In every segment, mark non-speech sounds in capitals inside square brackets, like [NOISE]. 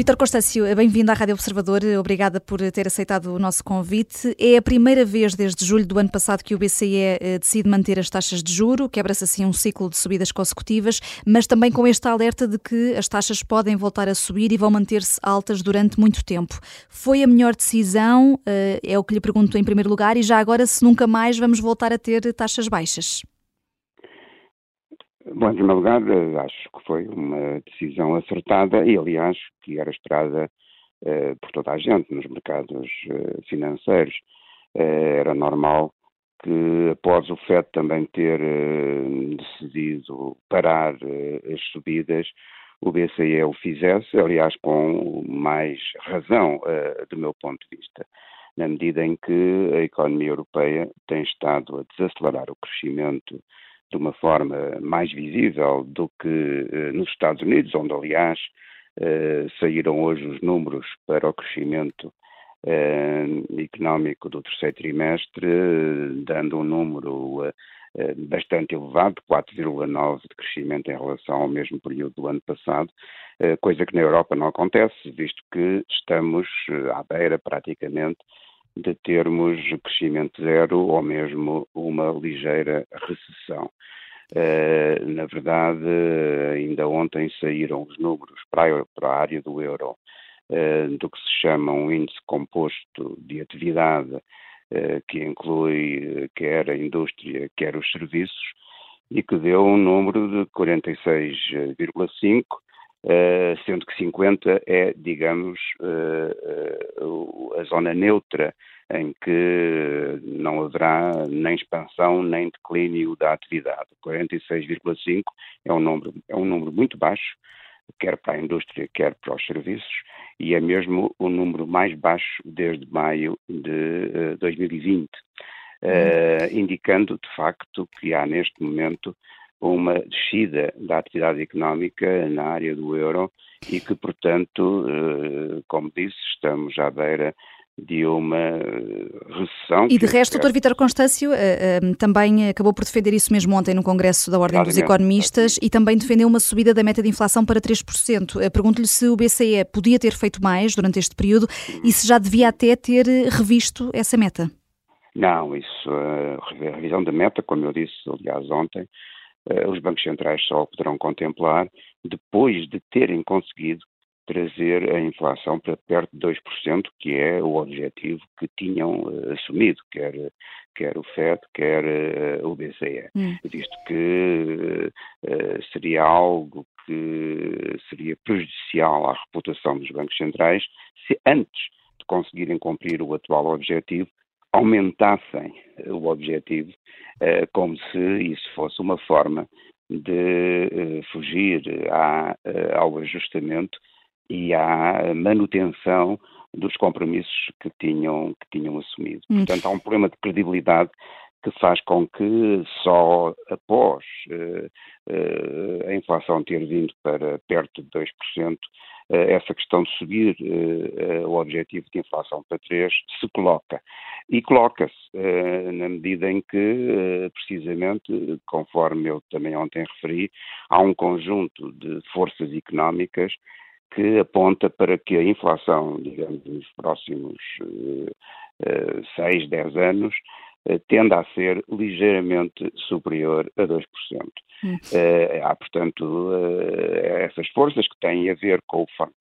Vítor Constâncio, bem-vindo à Rádio Observador. Obrigada por ter aceitado o nosso convite. É a primeira vez desde julho do ano passado que o BCE eh, decide manter as taxas de juro, quebra-se assim um ciclo de subidas consecutivas, mas também com este alerta de que as taxas podem voltar a subir e vão manter-se altas durante muito tempo. Foi a melhor decisão? Eh, é o que lhe pergunto em primeiro lugar, e já agora se nunca mais vamos voltar a ter taxas baixas. Bom, em primeiro lugar, acho que foi uma decisão acertada e, aliás, que era esperada eh, por toda a gente nos mercados eh, financeiros. Eh, era normal que, após o FED também ter decidido parar as subidas, o BCE o fizesse, aliás, com mais razão, do meu ponto de vista, na medida em que a economia europeia tem estado a desacelerar o crescimento de uma forma mais visível do que eh, nos Estados Unidos, onde, aliás, eh, saíram hoje os números para o crescimento eh, económico do terceiro trimestre, dando um número bastante elevado, 4,9% de crescimento em relação ao mesmo período do ano passado, coisa que na Europa não acontece, visto que estamos à beira praticamente de termos crescimento zero ou mesmo uma ligeira recessão. Uh, na verdade, ainda ontem saíram os números para a, área do euro uh, do que se chama um índice composto de atividade, uh, que inclui quer a indústria, quer os serviços, e que deu um número de 46,5, Uh, sendo que 50 é, digamos, uh, uh, a zona neutra em que não haverá nem expansão nem declínio da atividade. 46,5 é um número é um número muito baixo, quer para a indústria, quer para os serviços, e é mesmo o número mais baixo desde maio de 2020, indicando de facto que há neste momento uma descida da atividade económica na área do euro e que, portanto, eh, como disse, estamos à beira de uma recessão. E de resto, o Dr. Vítor Constâncio eh, eh, também acabou por defender isso mesmo ontem no Congresso da Ordem dos Economistas e também defendeu uma subida da meta de inflação para 3%. Pergunto-lhe se o BCE podia ter feito mais durante este período e se já devia até ter revisto essa meta. Não, isso, a revisão da meta, como eu disse, aliás, ontem, eh, os bancos centrais só poderão contemplar depois de terem conseguido trazer a inflação para perto de 2%, que é o objetivo que tinham uh, assumido, quer, quer o FED, quer uh, o BCE, hum. visto que uh, seria algo que seria prejudicial à reputação dos bancos centrais se antes de conseguirem cumprir o atual objetivo aumentassem o objetivo, eh, como se isso fosse uma forma de eh, fugir à, eh, ao ajustamento e à manutenção dos compromissos que tinham, que tinham assumido. Hum. Portanto, há um problema de credibilidade que faz com que só após uh, uh, a inflação ter vindo para perto de 2%, uh, essa questão de subir o objetivo de inflação para 3% se coloca. E coloca-se na medida em que, precisamente, conforme eu também ontem referi, há um conjunto de forças económicas que aponta para que a inflação, digamos, nos próximos uh, uh, 6, 10 anos, uh, tenda a ser ligeiramente superior a 2%. Hum. Uh, há, portanto, uh, essas forças que têm a ver com o facto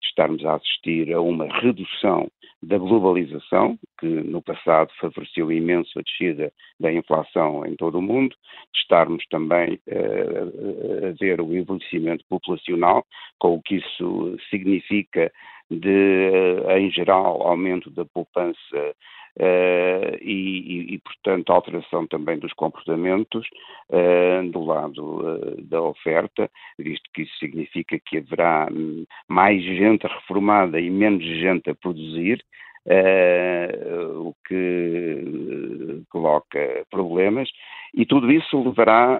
de estarmos a assistir a uma redução da globalização, que no passado favoreceu imenso a descida da inflação em todo o mundo, de estarmos também uh, a ver o envelhecimento populacional, com o que isso significa de, em geral, aumento da poupança Uh, e, e, portanto, alteração também dos comportamentos uh, do lado uh, da oferta, visto que isso significa que haverá hum, mais gente reformada e menos gente a produzir, o que coloca problemas, e tudo isso levará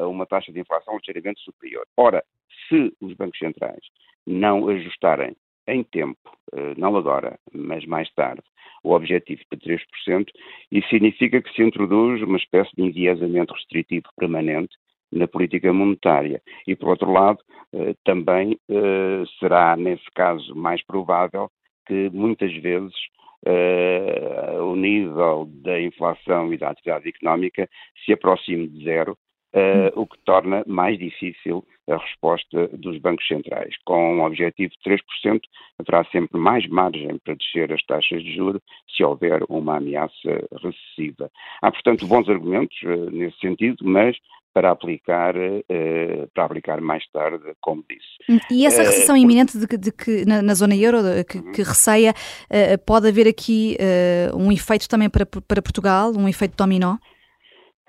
a uma taxa de inflação ligeiramente superior. Ora, se os bancos centrais não ajustarem em tempo, eh, não agora, mas mais tarde, o objetivo de 3%, isso significa que se introduz uma espécie de enviesamento restritivo permanente na política monetária. E, por outro lado, também será, nesse caso, mais provável que muitas vezes o nível da inflação e da atividade económica se aproxime de zero, uh, o que torna mais difícil a resposta dos bancos centrais. Com um objetivo de 3%, haverá sempre mais margem para descer as taxas de juros se houver uma ameaça recessiva. Há, portanto, bons argumentos uh, nesse sentido, mas para aplicar, uh, para aplicar mais tarde, como disse. E essa recessão uh, iminente de, de que na, na, zona euro, que, que receia, uh, pode haver aqui um efeito também para, para Portugal, um efeito dominó?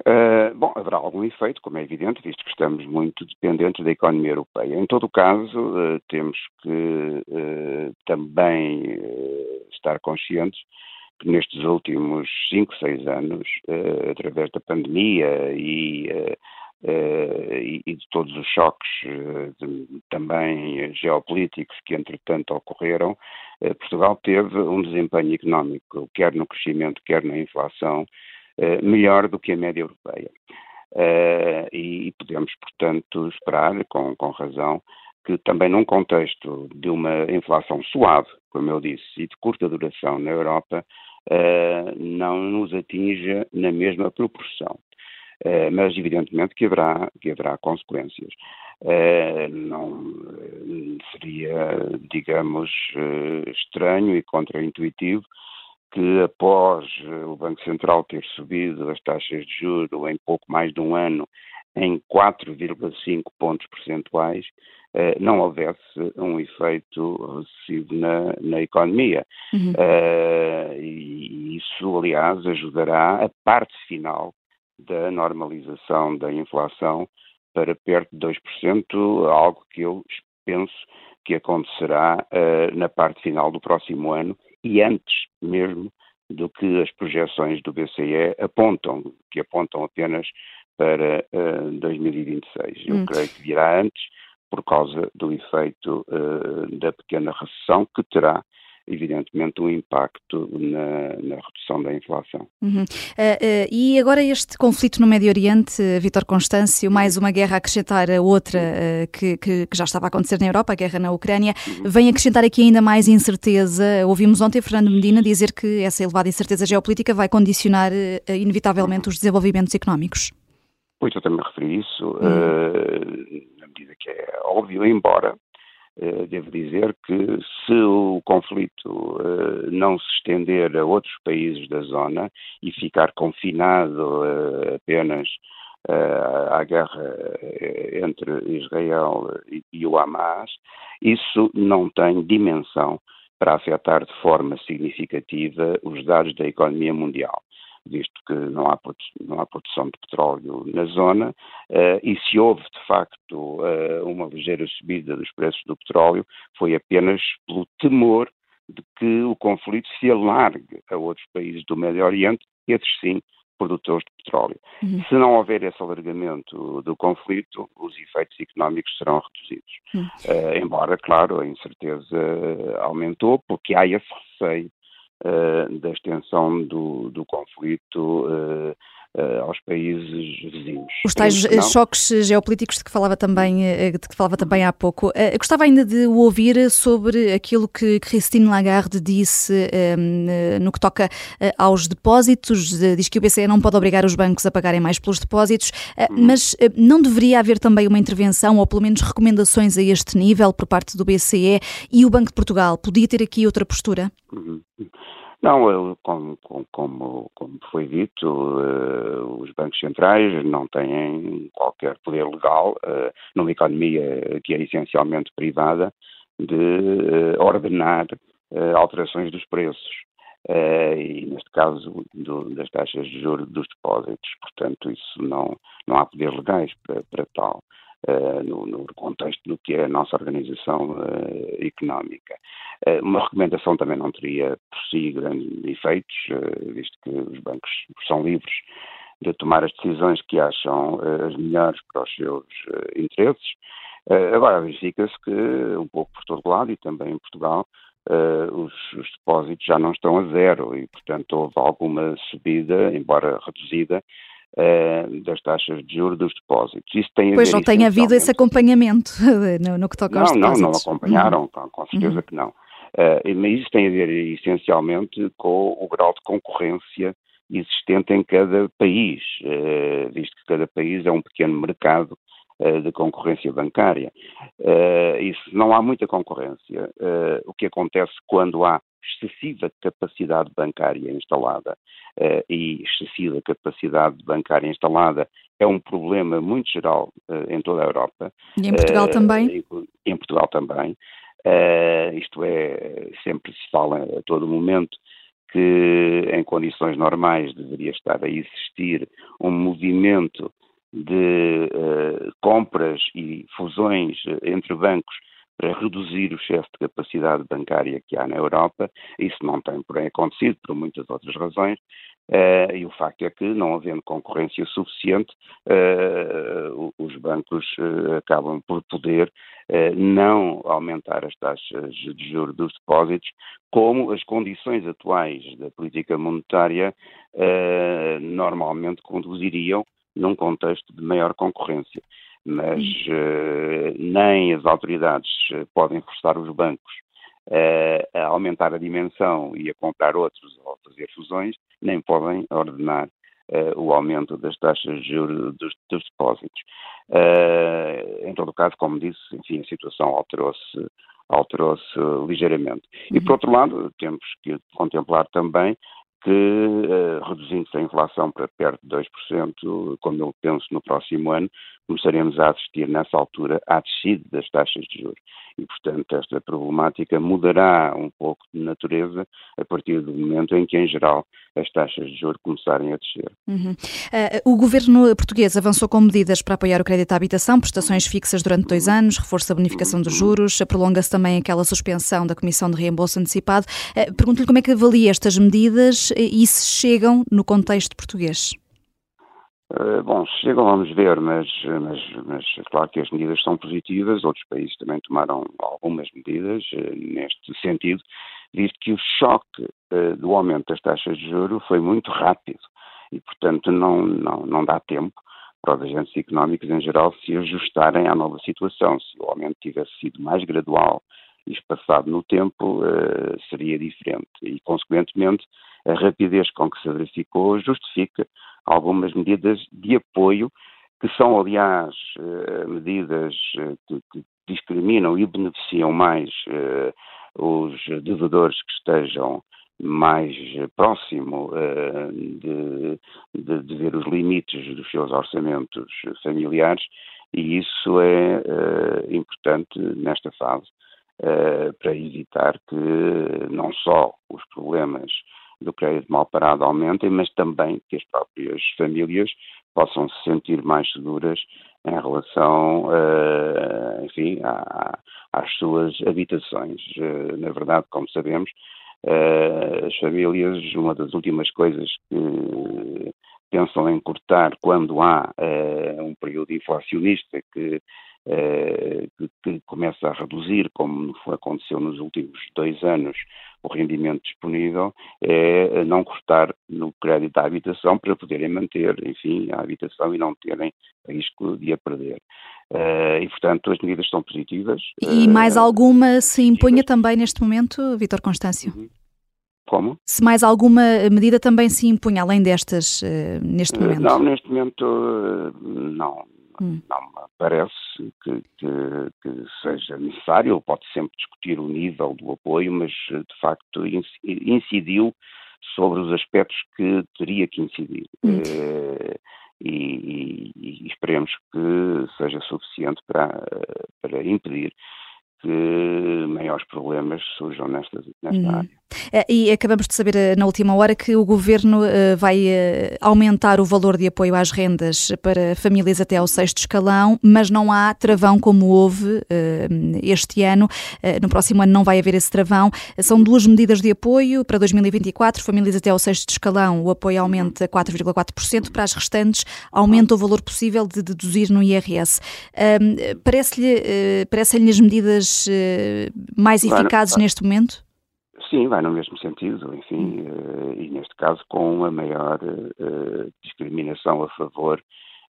Uh, bom, haverá algum efeito, como é evidente, visto que estamos muito dependentes da economia europeia. Em todo o caso, uh, temos que uh, também estar conscientes que nestes últimos 5, 6 anos, através da pandemia e, e, de todos os choques de, também geopolíticos que entretanto ocorreram, Portugal teve um desempenho económico, quer no crescimento, quer na inflação, melhor do que a média europeia. Uh, e, podemos, portanto, esperar, com, com razão, que também num contexto de uma inflação suave, como eu disse, e de curta duração na Europa, uh, não nos atinja na mesma proporção. Mas evidentemente que haverá, que haverá consequências. Não seria, digamos, estranho e contraintuitivo que após eh, o Banco Central ter subido as taxas de juros em pouco mais de um ano em 4,5 pontos percentuais, eh, não houvesse um efeito recessivo na, na economia. Uhum. Uh, e isso, aliás, ajudará a parte final da normalização da inflação para perto de 2%, algo que eu penso que acontecerá uh, na parte final do próximo ano e antes mesmo do que as projeções do BCE apontam, que apontam apenas para uh, eh, 2026. Eu hum. creio que virá antes por causa do efeito uh, da pequena recessão que terá evidentemente, um impacto na, na redução da inflação. Uhum. Uh, uh, e agora este conflito no Médio Oriente, Vitor Constâncio, mais uma guerra a acrescentar a outra uh, que, que, já estava a acontecer na Europa, a guerra na Ucrânia, uhum. vem acrescentar aqui ainda mais incerteza. Ouvimos ontem Fernando Medina dizer que essa elevada incerteza geopolítica vai condicionar inevitavelmente os desenvolvimentos económicos. Pois eu também referi isso, uhum. na medida que é óbvio, embora devo dizer que se o conflito eh, não se estender a outros países da zona e ficar confinado eh, apenas à guerra entre Israel e o Hamas, isso não tem dimensão para afetar de forma significativa os dados da economia mundial visto que não há, não há produção de petróleo na zona, uh, e se houve de facto uh, uma ligeira subida dos preços do petróleo, foi apenas pelo temor de que o conflito se alargue a outros países do Médio Oriente, esses sim produtores de petróleo. Uhum. Se não houver esse alargamento do conflito, os efeitos económicos serão reduzidos. Uhum. Uh, embora, claro, a incerteza aumentou, porque há esse receio da extensão do, do conflito uh, uh, aos países vizinhos. Os tais choques geopolíticos de que falava também, de que falava também há pouco. Eu gostava ainda de o ouvir sobre aquilo que Christine Lagarde disse um, no que toca aos depósitos. Diz que o BCE não pode obrigar os bancos a pagarem mais pelos depósitos, hum. mas não deveria haver também uma intervenção ou pelo menos recomendações a este nível por parte do BCE e o Banco de Portugal podia ter aqui outra postura? Uhum. Não, como, como, como foi dito, uh, os bancos centrais não têm qualquer poder legal uh, numa economia que é essencialmente privada de uh, ordenar alterações dos preços. e neste caso do, das taxas de juros dos depósitos. Portanto, isso não, não há poder legais para, para tal. Uh, no, no, contexto do que é a nossa organização uh, económica. Uh, uma recomendação também não teria por si grandes efeitos, visto que os bancos são livres de tomar as decisões que acham as melhores para os seus interesses. agora, verifica-se que, um pouco por todo lado, e também em Portugal, os, os depósitos já não estão a zero e, portanto, houve alguma subida, embora reduzida, uh, das taxas de juros dos depósitos. Isso tem a pois não tem havido esse acompanhamento no, no que toca aos depósitos. Não, não acompanharam, uhum. com, com, certeza uhum. que não. Uh, mas isso tem a ver essencialmente com o grau de concorrência existente em cada país, uh, visto que cada país é um pequeno mercado de concorrência bancária. se não há muita concorrência, o que acontece quando há excessiva capacidade bancária instalada uh, e excessiva capacidade bancária instalada é um problema muito geral uh, em toda a Europa. E em Portugal uh, também? Em, em Portugal também. isto é, sempre se fala a todo momento que em condições normais deveria estar a existir um movimento de compras e fusões entre bancos para reduzir o excesso de capacidade bancária que há na Europa. Isso não tem, porém, acontecido por muitas outras razões. Uh, e o facto é que, não havendo concorrência suficiente, uh, os bancos uh, acabam por poder não aumentar as taxas de juros dos depósitos, como as condições atuais da política monetária normalmente conduziriam num contexto de maior concorrência mas uh, nem as autoridades eh, podem forçar os bancos uh, a aumentar a dimensão e a comprar outros ou fazer fusões, nem podem ordenar uh, o aumento das taxas de juros dos, dos depósitos. em todo caso, como disse, enfim, a situação alterou-se alterou-se ligeiramente. E, por outro lado, temos que contemplar também que, reduzindo-se a inflação para perto de 2%, como eu penso no próximo ano, começaremos a assistir nessa altura à descida das taxas de juros. E, portanto, esta problemática mudará um pouco de natureza a partir do momento em que, em geral, as taxas de juros começarem a descer. Uhum. Uh, o governo português avançou com medidas para apoiar o crédito à habitação, prestações fixas durante dois anos, reforço da bonificação dos juros, prolonga-se também aquela suspensão da Comissão de Reembolso Antecipado. Uh, Pergunto-lhe como é que avalia estas medidas e se chegam no contexto português. Uh, bom, chegam, vamos ver, mas, mas, mas claro que as medidas são positivas, outros países também tomaram algumas medidas uh, neste sentido, visto que o choque uh, do aumento das taxas de juros foi muito rápido e, portanto, não, não, não dá tempo para os agentes económicos em geral se ajustarem à nova situação. Se o aumento tivesse sido mais gradual espaçado no tempo, seria diferente. E, consequentemente, a rapidez com que se verificou justifica algumas medidas de apoio, que são, aliás, eh, medidas eh, que, discriminam e beneficiam mais eh, os devedores que estejam mais próximo de, de, de, ver os limites dos seus orçamentos familiares. E isso é importante nesta fase para evitar que não só os problemas do crédito mal parado aumentem, mas também que as próprias famílias possam se sentir mais seguras em relação, uh, enfim, à, às suas habitações. Uh, na verdade, como sabemos, uh, as famílias, uma das últimas coisas que pensam em cortar quando há um período inflacionista que eh, que, que, começa a reduzir, como aconteceu nos últimos dois anos, o rendimento disponível, é não cortar no crédito à habitação para poderem manter, enfim, a habitação e não terem risco de a perder. Uh, e, portanto, as medidas são positivas. E mais uh, alguma se impunha também neste momento, Vítor Constâncio? Uhum. Como? Se mais alguma medida também se impunha, além destas, neste momento? Não, neste momento não. Hum. Não me parece que, que, que, seja necessário, pode sempre discutir o nível do apoio, mas de facto incidiu sobre os aspectos que teria que incidir. Hum. E, e, e, esperemos que seja suficiente para, para impedir que maiores problemas surjam nesta, nesta hum. área. É, e acabamos de saber eh, na última hora que o Governo eh, vai eh, aumentar o valor de apoio às rendas para famílias até ao sexto escalão, mas não há travão como houve este ano. No próximo ano não vai haver esse travão. São duas medidas de apoio para 2024. Famílias até ao sexto escalão, o apoio aumenta 4,4%. Para as restantes, aumenta o valor possível de deduzir no IRS. Parece-lhe parece as medidas mais eficazes neste momento? Sim, vai no mesmo sentido, enfim, uh, e neste caso com uma maior uh, discriminação a favor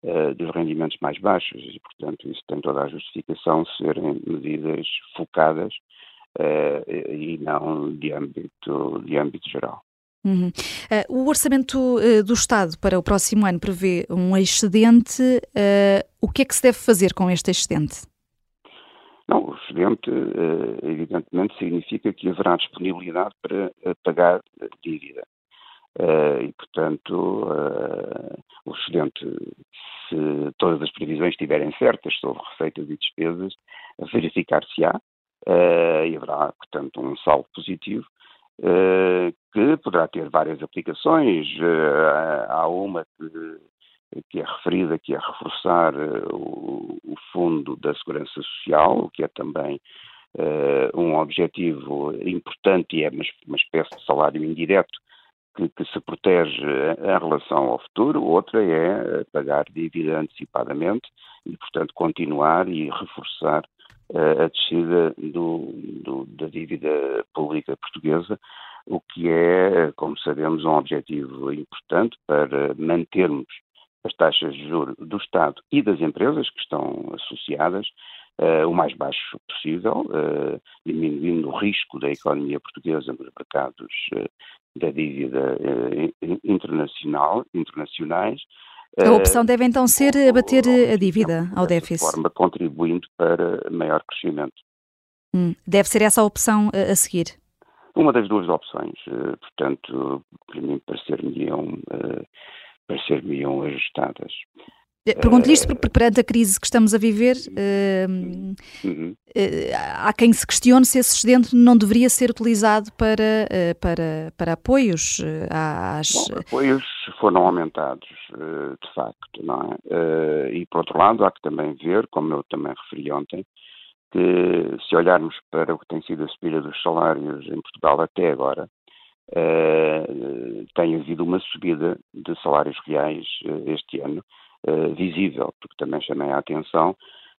uh, dos rendimentos mais baixos, e portanto isso tem toda a justificação serem medidas focadas e não de âmbito, de âmbito geral. Uhum. Uh, o orçamento uh, do Estado para o próximo ano prevê um excedente. Uh, o que é que se deve fazer com este excedente? Excedente, evidentemente, significa que haverá disponibilidade para pagar dívida. e, portanto, o excedente, se todas as previsões estiverem certas sobre receitas e despesas, verificar-se-á e haverá, portanto, um saldo positivo eh, que poderá ter várias aplicações. Eh, há uma que, que, é referida, que é reforçar eh, o, o, Fundo da Segurança Social, que é também um objetivo importante e é uma, uma espécie de salário indireto que, que, se protege em relação ao futuro, outra é pagar dívida antecipadamente e, portanto, continuar e reforçar a descida do, do, da dívida pública portuguesa, o que é, como sabemos, um objetivo importante para mantermos as taxas de juros do Estado e das empresas que estão associadas uh, o mais baixo possível, uh, diminuindo o risco da economia portuguesa nos mercados uh, da dívida internacional, internacionais a opção deve então ser abater a dívida ao déficit. De forma contribuindo para maior crescimento. Hum, deve ser essa a opção a seguir? Uma das duas opções. Portanto, para mim parecer-me-iam eh, parecer ajustadas. Eh, pergunto-lhe isto porque perante a crise que estamos a viver, uh, uhum. uh, há quem se questione se esse excedente não deveria ser utilizado para, uh, para, para apoios às... Bom, apoios foram aumentados, de facto, não é? e por outro lado há que também ver, como eu também referi ontem, que se olharmos para o que tem sido a subida dos salários em Portugal até agora, tem havido uma subida de salários reais este ano, uh, visível, porque também chamei a atenção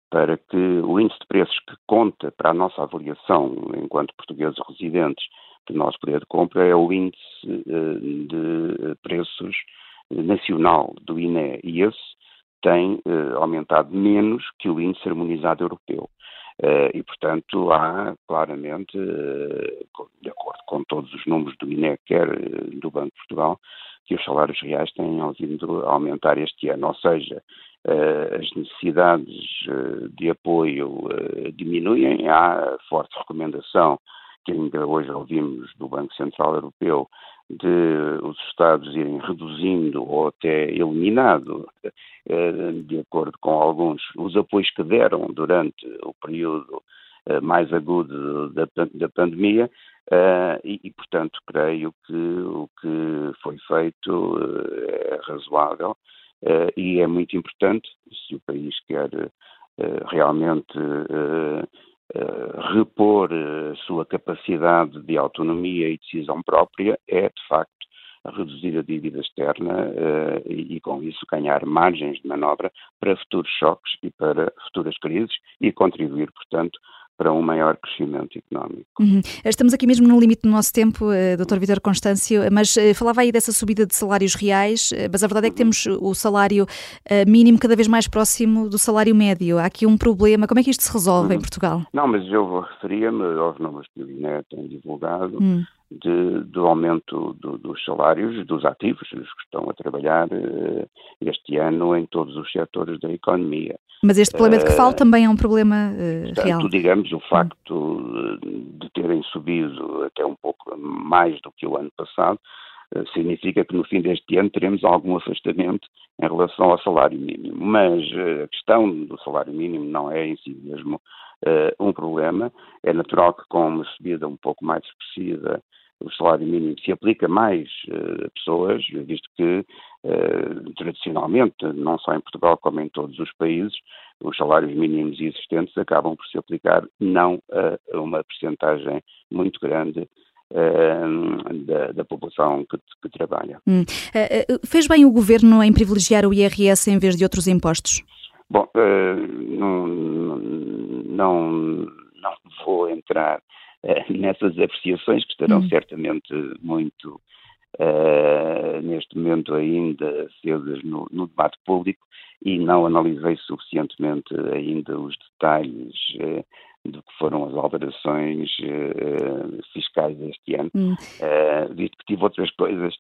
para que o índice de preços que conta para a nossa avaliação enquanto portugueses residentes do nosso poder de compra é o índice uh, de preços nacional do INE e esse tem uh, aumentado menos que o índice harmonizado europeu. Uh, e, portanto, há claramente, uh, de acordo com todos os números do INE, quer do Banco de Portugal, que os salários reais têm vindo a aumentar este ano, ou seja, as necessidades de apoio diminuem, há forte recomendação que ainda hoje ouvimos do Banco Central Europeu de os Estados irem reduzindo ou até eliminando, de acordo com alguns, os apoios que deram durante o período mais agudo da, da pandemia, Uh, e, e, portanto, creio que o que foi feito é razoável e é muito importante se o país quer realmente repor a sua capacidade de autonomia e decisão própria, é de facto reduzir a dívida externa e, e, com isso, ganhar margens de manobra para futuros choques e para futuras crises e contribuir, portanto, para um maior crescimento económico. Uhum. Estamos aqui mesmo no limite do nosso tempo, uh, Dr. Vitor Constâncio, mas uh, falava aí dessa subida de salários reais, mas a verdade é que temos o salário mínimo cada vez mais próximo do salário médio. Há aqui um problema. Como é que isto se resolve uhum. em Portugal? Não, mas eu referia-me aos números que o INE tem divulgado. Uhum de, do aumento do, dos salários dos ativos, os que estão a trabalhar uh, este ano em todos os setores da economia. Mas este problema de que falo eh, também é um problema uh, portanto, real. digamos, o facto de terem subido até um pouco mais do que o ano passado significa que no fim deste ano teremos algum afastamento em relação ao salário mínimo. Mas a questão do salário mínimo não é em si mesmo uh, um problema. É natural que com uma subida um pouco mais expressiva o salário mínimo se aplica mais uh, pessoas, visto que uh, tradicionalmente, não só em Portugal como em todos os países, os salários mínimos existentes acabam por se aplicar não a uma percentagem muito grande da, da, população que, que trabalha. Hum. fez bem o governo em privilegiar o IRS em vez de outros impostos? Bom, não, não, não vou entrar [LAUGHS] nessas apreciações que estarão uhum. certamente muito uh, neste momento ainda acesas no, no, debate público e não analisei suficientemente ainda os detalhes uh, do que foram as alterações uh, fiscais este ano, uhum. visto que tive outras coisas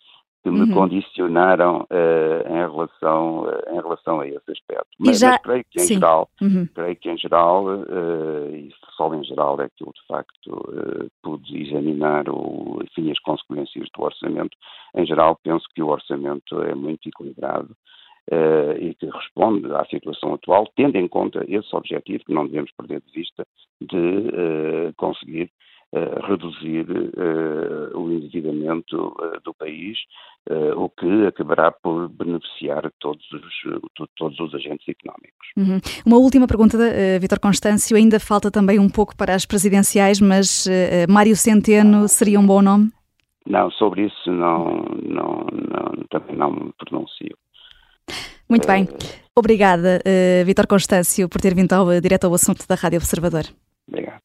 que me uhum. condicionaram uh, em, relação, uh, em relação a esse aspecto. Mas, já... mas creio que em Sim. geral, uhum. creio que em geral, uh, e só em geral é que eu de facto pude examinar o, enfim, as consequências do orçamento. Em geral, penso que o orçamento é muito equilibrado. E que responde à situação atual, tendo em conta esse objetivo que não devemos perder de vista de conseguir reduzir uh, o endividamento uh, do país, uh, o que acabará por beneficiar todos os, todos os agentes económicos. Uhum. Uma última pergunta, uh, Vitor Constâncio, ainda falta também um pouco para as presidenciais, mas Mário Centeno seria um bom nome? Não, sobre isso não, não, não também não me pronuncio. Muito bem. Eh, Obrigada, eh, uh, Vitor Constâncio, por ter vindo ao, direto ao assunto da Rádio Observador. Obrigado.